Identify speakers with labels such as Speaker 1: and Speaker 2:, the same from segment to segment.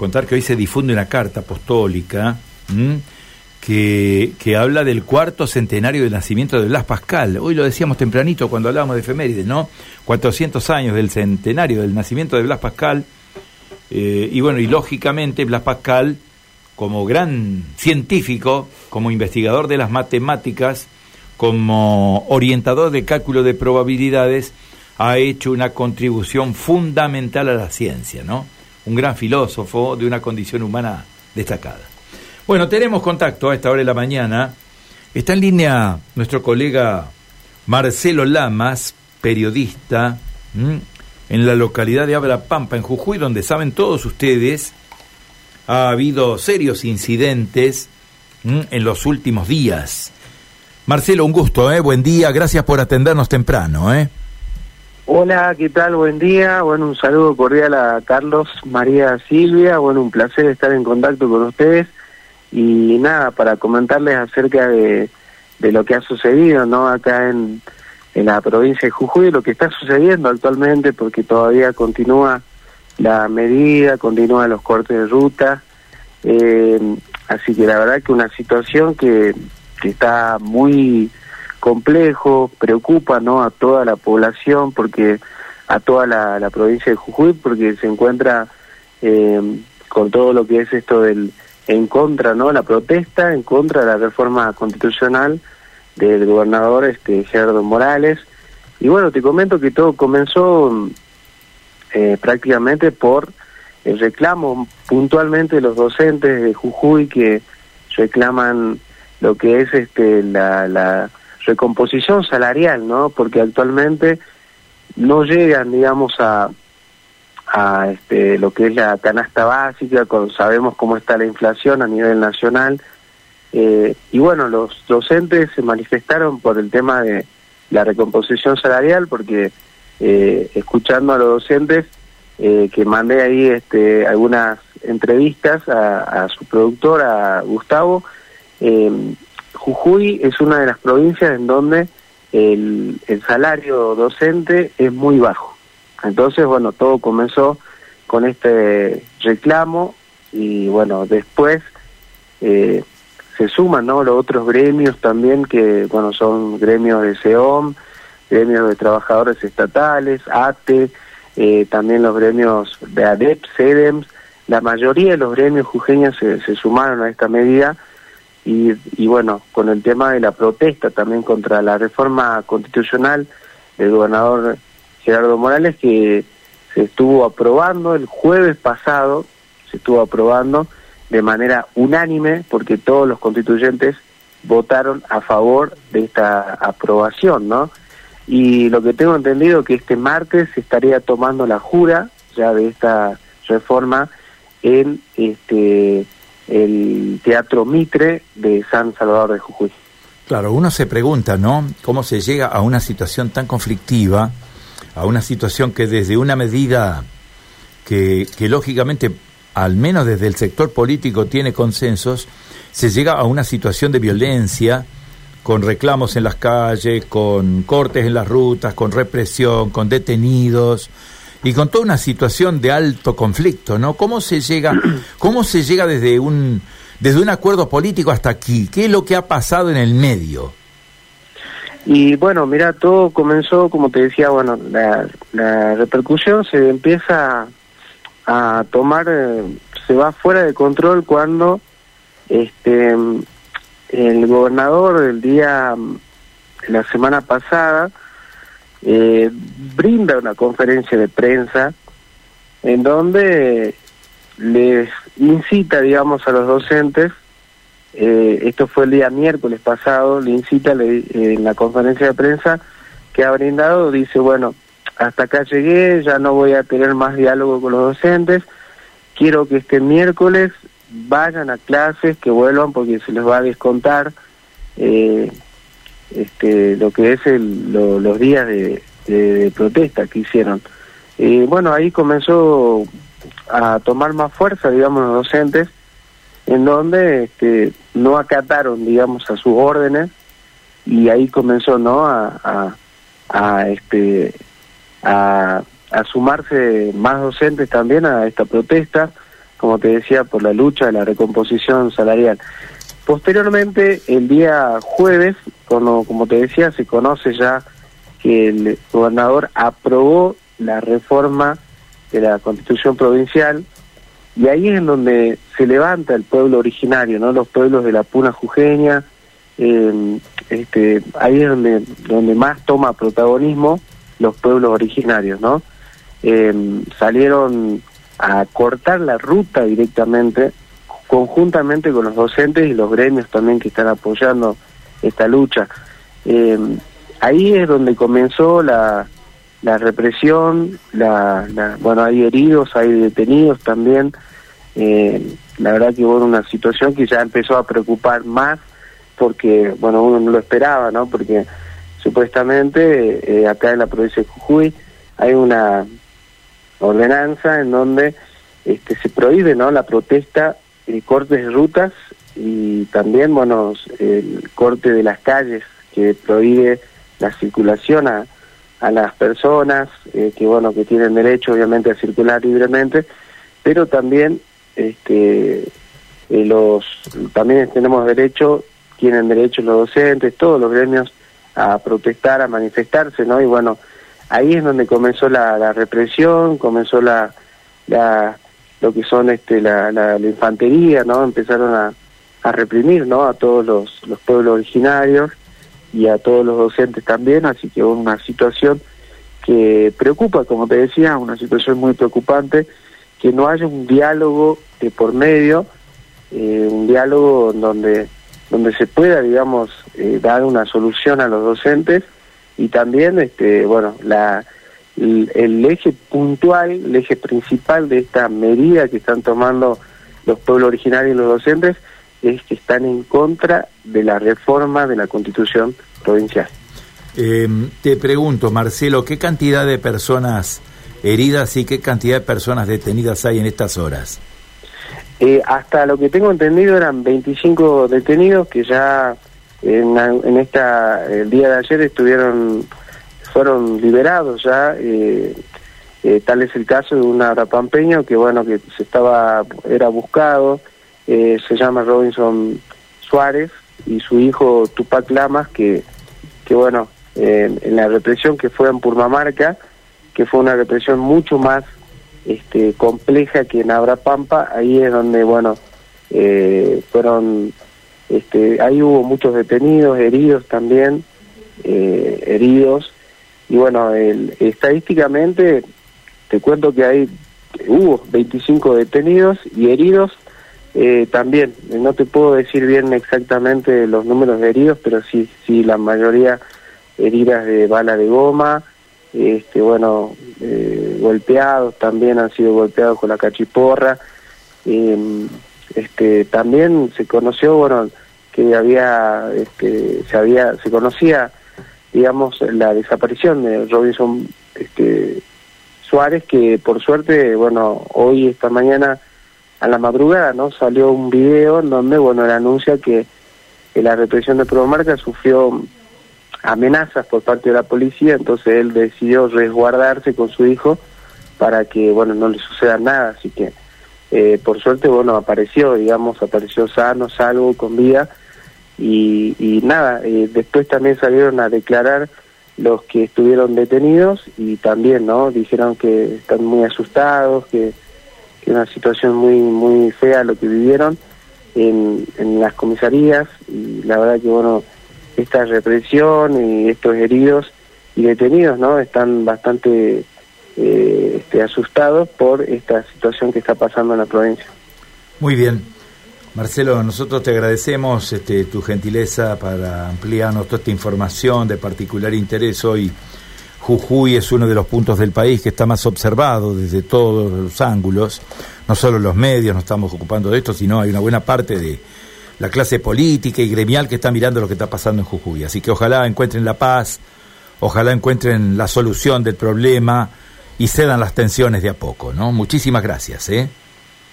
Speaker 1: contar que hoy se difunde una carta apostólica que, que, habla del cuarto centenario del nacimiento de Blas Pascal. Hoy lo decíamos tempranito cuando hablábamos de efemérides, ¿no? 400 años del centenario del nacimiento de Blas Pascal. Eh, y bueno, y lógicamente Blas Pascal, como gran científico, como investigador de las matemáticas, como orientador de cálculo de probabilidades, ha hecho una contribución fundamental a la ciencia, ¿no? Un gran filósofo de una condición humana destacada. Bueno, tenemos contacto a esta hora de la mañana. Está en línea nuestro colega Marcelo Lamas, periodista, en la localidad de Abra Pampa, en Jujuy, donde saben todos ustedes, ha habido serios incidentes en los últimos días. Marcelo, un gusto, ¿eh? buen día, gracias por atendernos temprano. ¿eh?
Speaker 2: Hola, ¿qué tal? Buen día. Bueno, un saludo cordial a Carlos, María, Silvia. Bueno, un placer estar en contacto con ustedes. Y nada, para comentarles acerca de, de lo que ha sucedido, ¿no? Acá en, en la provincia de Jujuy, lo que está sucediendo actualmente, porque todavía continúa la medida, continúan los cortes de ruta. Eh, así que la verdad que una situación que, que está muy complejo, preocupa ¿no? a toda la población, porque a toda la, provincia de Jujuy, porque se encuentra eh, con todo lo que es esto del en contra, ¿no? La protesta en contra de la reforma constitucional del gobernador este Gerardo Morales. Y bueno, te comento que todo comenzó eh, prácticamente por el reclamo puntualmente de los docentes de Jujuy que reclaman lo que es este la, la recomposición salarial, ¿no? Porque actualmente no llegan, digamos, a, a este, lo que es la canasta básica, sabemos cómo está la inflación a nivel nacional. Eh, y bueno, los docentes se manifestaron por el tema de la recomposición salarial, porque eh, escuchando a los docentes, eh, que mandé ahí este, algunas entrevistas a, a su productor, a Gustavo, Jujuy es una de las provincias en donde el, salario docente es muy bajo. Entonces, bueno, todo comenzó con este reclamo y bueno, después eh, se suman ¿no? los otros gremios también que, bueno, son gremios de SEOM, gremios de trabajadores estatales, ATE, eh, también los gremios de ADEP, CEDEMS, la mayoría de los gremios jujeños se, se sumaron a esta medida y, y bueno, con el tema de la protesta también contra la reforma constitucional del gobernador Gerardo Morales que se estuvo aprobando el jueves pasado, se estuvo aprobando de manera unánime porque todos los constituyentes votaron a favor de esta aprobación, ¿no? Y lo que tengo entendido que este martes se estaría tomando la jura ya de esta reforma en este el Teatro Mitre de San Salvador de Jujuy.
Speaker 1: Claro, uno se pregunta, ¿no? ¿Cómo se llega a una situación tan conflictiva, a una situación que desde una medida que, que lógicamente, al menos desde el sector político, tiene consensos, se llega a una situación de violencia, con reclamos en las calles, con cortes en las rutas, con represión, con detenidos, y con toda una situación de alto conflicto, ¿no? ¿Cómo se llega, cómo se llega desde un desde un acuerdo político hasta aquí? ¿Qué es lo que ha pasado en el medio?
Speaker 2: Y bueno, mira, todo comenzó, como te decía, bueno, la, la repercusión se empieza a tomar, eh, se va fuera de control cuando este el gobernador el día, la semana pasada, eh, brinda una conferencia de prensa en donde les incita, digamos, a los docentes, eh, esto fue el día miércoles pasado, le incita le, en la conferencia de prensa que ha brindado, dice, bueno, hasta acá llegué, ya no voy a tener más diálogo con los docentes, quiero que este miércoles vayan a clases, que vuelvan porque se les va a descontar eh, este, lo que es el, los días de, protesta que hicieron. y bueno, ahí comenzó a tomar más fuerza, digamos, los docentes, en donde este, no acataron, digamos, a sus órdenes y ahí comenzó, ¿no?, a, a, este, a, a sumarse más docentes también a esta protesta, como te decía, por la lucha de la recomposición salarial. Posteriormente, el día jueves, como, te decía, se conoce ya que el gobernador aprobó la reforma de la constitución provincial y ahí es en donde se levanta el pueblo originario, no los pueblos de la Puna Jujeña, eh, este, ahí es donde, donde más toma protagonismo los pueblos originarios, ¿no? Eh, salieron a cortar la ruta directamente, conjuntamente con los docentes y los gremios también que están apoyando esta lucha. Eh, ahí es donde comenzó la, la represión, la, bueno, hay heridos, hay detenidos también. Eh, la verdad que hubo una situación que ya empezó a preocupar más porque, bueno, uno no lo esperaba, ¿no? Porque supuestamente eh, acá en la provincia de Jujuy hay una ordenanza en donde este, se prohíbe, ¿no? La protesta, y cortes de rutas y también, bueno, el corte de las calles que prohíbe la circulación a, a las personas eh, que bueno que tienen derecho obviamente a circular libremente pero también este eh, los también tenemos derecho tienen derecho los docentes todos los gremios a protestar a manifestarse no y bueno ahí es donde comenzó la, la represión comenzó la, la lo que son este la, la, infantería no empezaron a, a reprimir no a todos los, los pueblos originarios y a todos los docentes también, así que una situación que preocupa, como te decía, una situación muy preocupante, que no haya un diálogo de por medio, eh, un diálogo donde, donde se pueda, digamos, eh, dar una solución a los docentes y también, este, bueno, la, el, el eje puntual, el eje principal de esta medida que están tomando los pueblos originarios y los docentes es que están en contra de la reforma de la constitución provincial.
Speaker 1: Eh, te pregunto, Marcelo, ¿qué cantidad de personas heridas y qué cantidad de personas detenidas hay en estas horas?
Speaker 2: Eh, hasta lo que tengo entendido eran 25 detenidos que ya en, en, esta el día de ayer estuvieron fueron liberados ya eh, eh, tal es el caso de un arapampeño que bueno que se estaba era buscado eh, se llama Robinson Suárez y su hijo Tupac Lamas, que, que bueno, en la represión que fue en Purmamarca, que fue una represión mucho más este, compleja que en Abrapampa, ahí es donde, bueno, eh, fueron, este, ahí hubo muchos detenidos, heridos también, heridos, y bueno, el, estadísticamente te cuento que hay, hubo 25 detenidos y heridos, eh, también, no te puedo decir bien exactamente los números de heridos, pero sí, sí, la mayoría heridas de bala de goma, este, bueno, eh, golpeados también han sido golpeados con la cachiporra. Eh, este, también se conoció, bueno, que había, este, se había, se conocía, digamos, la desaparición de Robinson, este, Suárez, que por suerte, bueno, hoy esta mañana a la madrugada, ¿no? Salió un video en donde, bueno, él anuncia que, la represión de Promarca sufrió amenazas por parte de la policía, entonces él decidió resguardarse con su hijo para que, bueno, no le suceda nada, así que eh, por suerte, bueno, apareció, digamos, apareció sano, salvo, con vida, y, y nada, eh, después también salieron a declarar los que estuvieron detenidos y también, ¿no? Dijeron que están muy asustados, que que una situación muy muy fea lo que vivieron en, en las comisarías y la verdad que bueno esta represión y estos heridos y detenidos no están bastante eh, este, asustados por esta situación que está pasando en la provincia.
Speaker 1: Muy bien Marcelo, nosotros te agradecemos este, tu gentileza para ampliarnos toda esta información de particular interés hoy. Jujuy es uno de los puntos del país que está más observado desde todos los ángulos. No solo los medios nos estamos ocupando de esto, sino hay una buena parte de la clase política y gremial que está mirando lo que está pasando en Jujuy. Así que ojalá encuentren la paz, ojalá encuentren la solución del problema y cedan las tensiones de a poco, ¿no? Muchísimas gracias, ¿eh?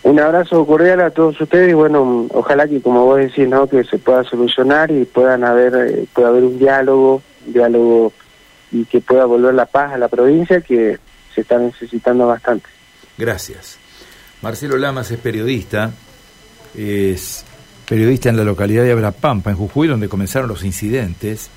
Speaker 2: Un abrazo cordial a todos ustedes y bueno, ojalá que como vos decís, ¿no? Que se pueda solucionar y puedan haber, eh, pueda haber un diálogo, diálogo y que pueda volver la paz a la provincia que se está necesitando bastante.
Speaker 1: Gracias. Marcelo Lamas es periodista, es periodista en la localidad de Abrapampa, en Jujuy, donde comenzaron los incidentes.